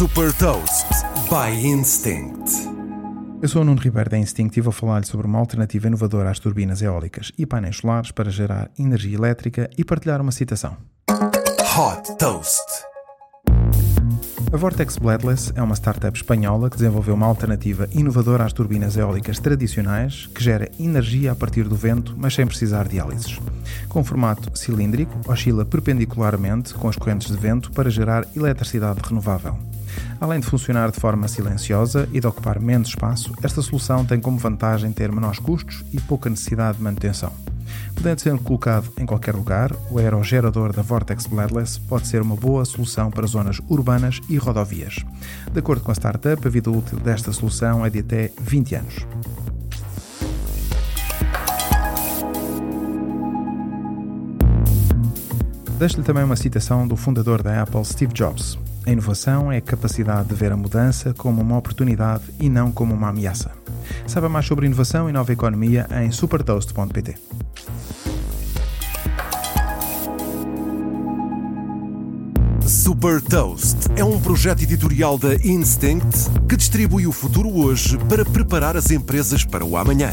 Super Toast by Instinct. Eu sou o Nuno Ribeiro da Instinct e vou falar-lhe sobre uma alternativa inovadora às turbinas eólicas e painéis solares para gerar energia elétrica e partilhar uma citação. Hot Toast. A Vortex Bladless é uma startup espanhola que desenvolveu uma alternativa inovadora às turbinas eólicas tradicionais que gera energia a partir do vento, mas sem precisar de hélices. Com formato cilíndrico, oscila perpendicularmente com as correntes de vento para gerar eletricidade renovável. Além de funcionar de forma silenciosa e de ocupar menos espaço, esta solução tem como vantagem ter menores custos e pouca necessidade de manutenção. Podendo ser colocado em qualquer lugar, o aerogerador da Vortex Bladless pode ser uma boa solução para zonas urbanas e rodovias. De acordo com a startup, a vida útil desta solução é de até 20 anos. Deixo-lhe também uma citação do fundador da Apple, Steve Jobs. A inovação é a capacidade de ver a mudança como uma oportunidade e não como uma ameaça. Saiba mais sobre inovação e nova economia em supertoast.pt. Super Toast é um projeto editorial da Instinct que distribui o futuro hoje para preparar as empresas para o amanhã.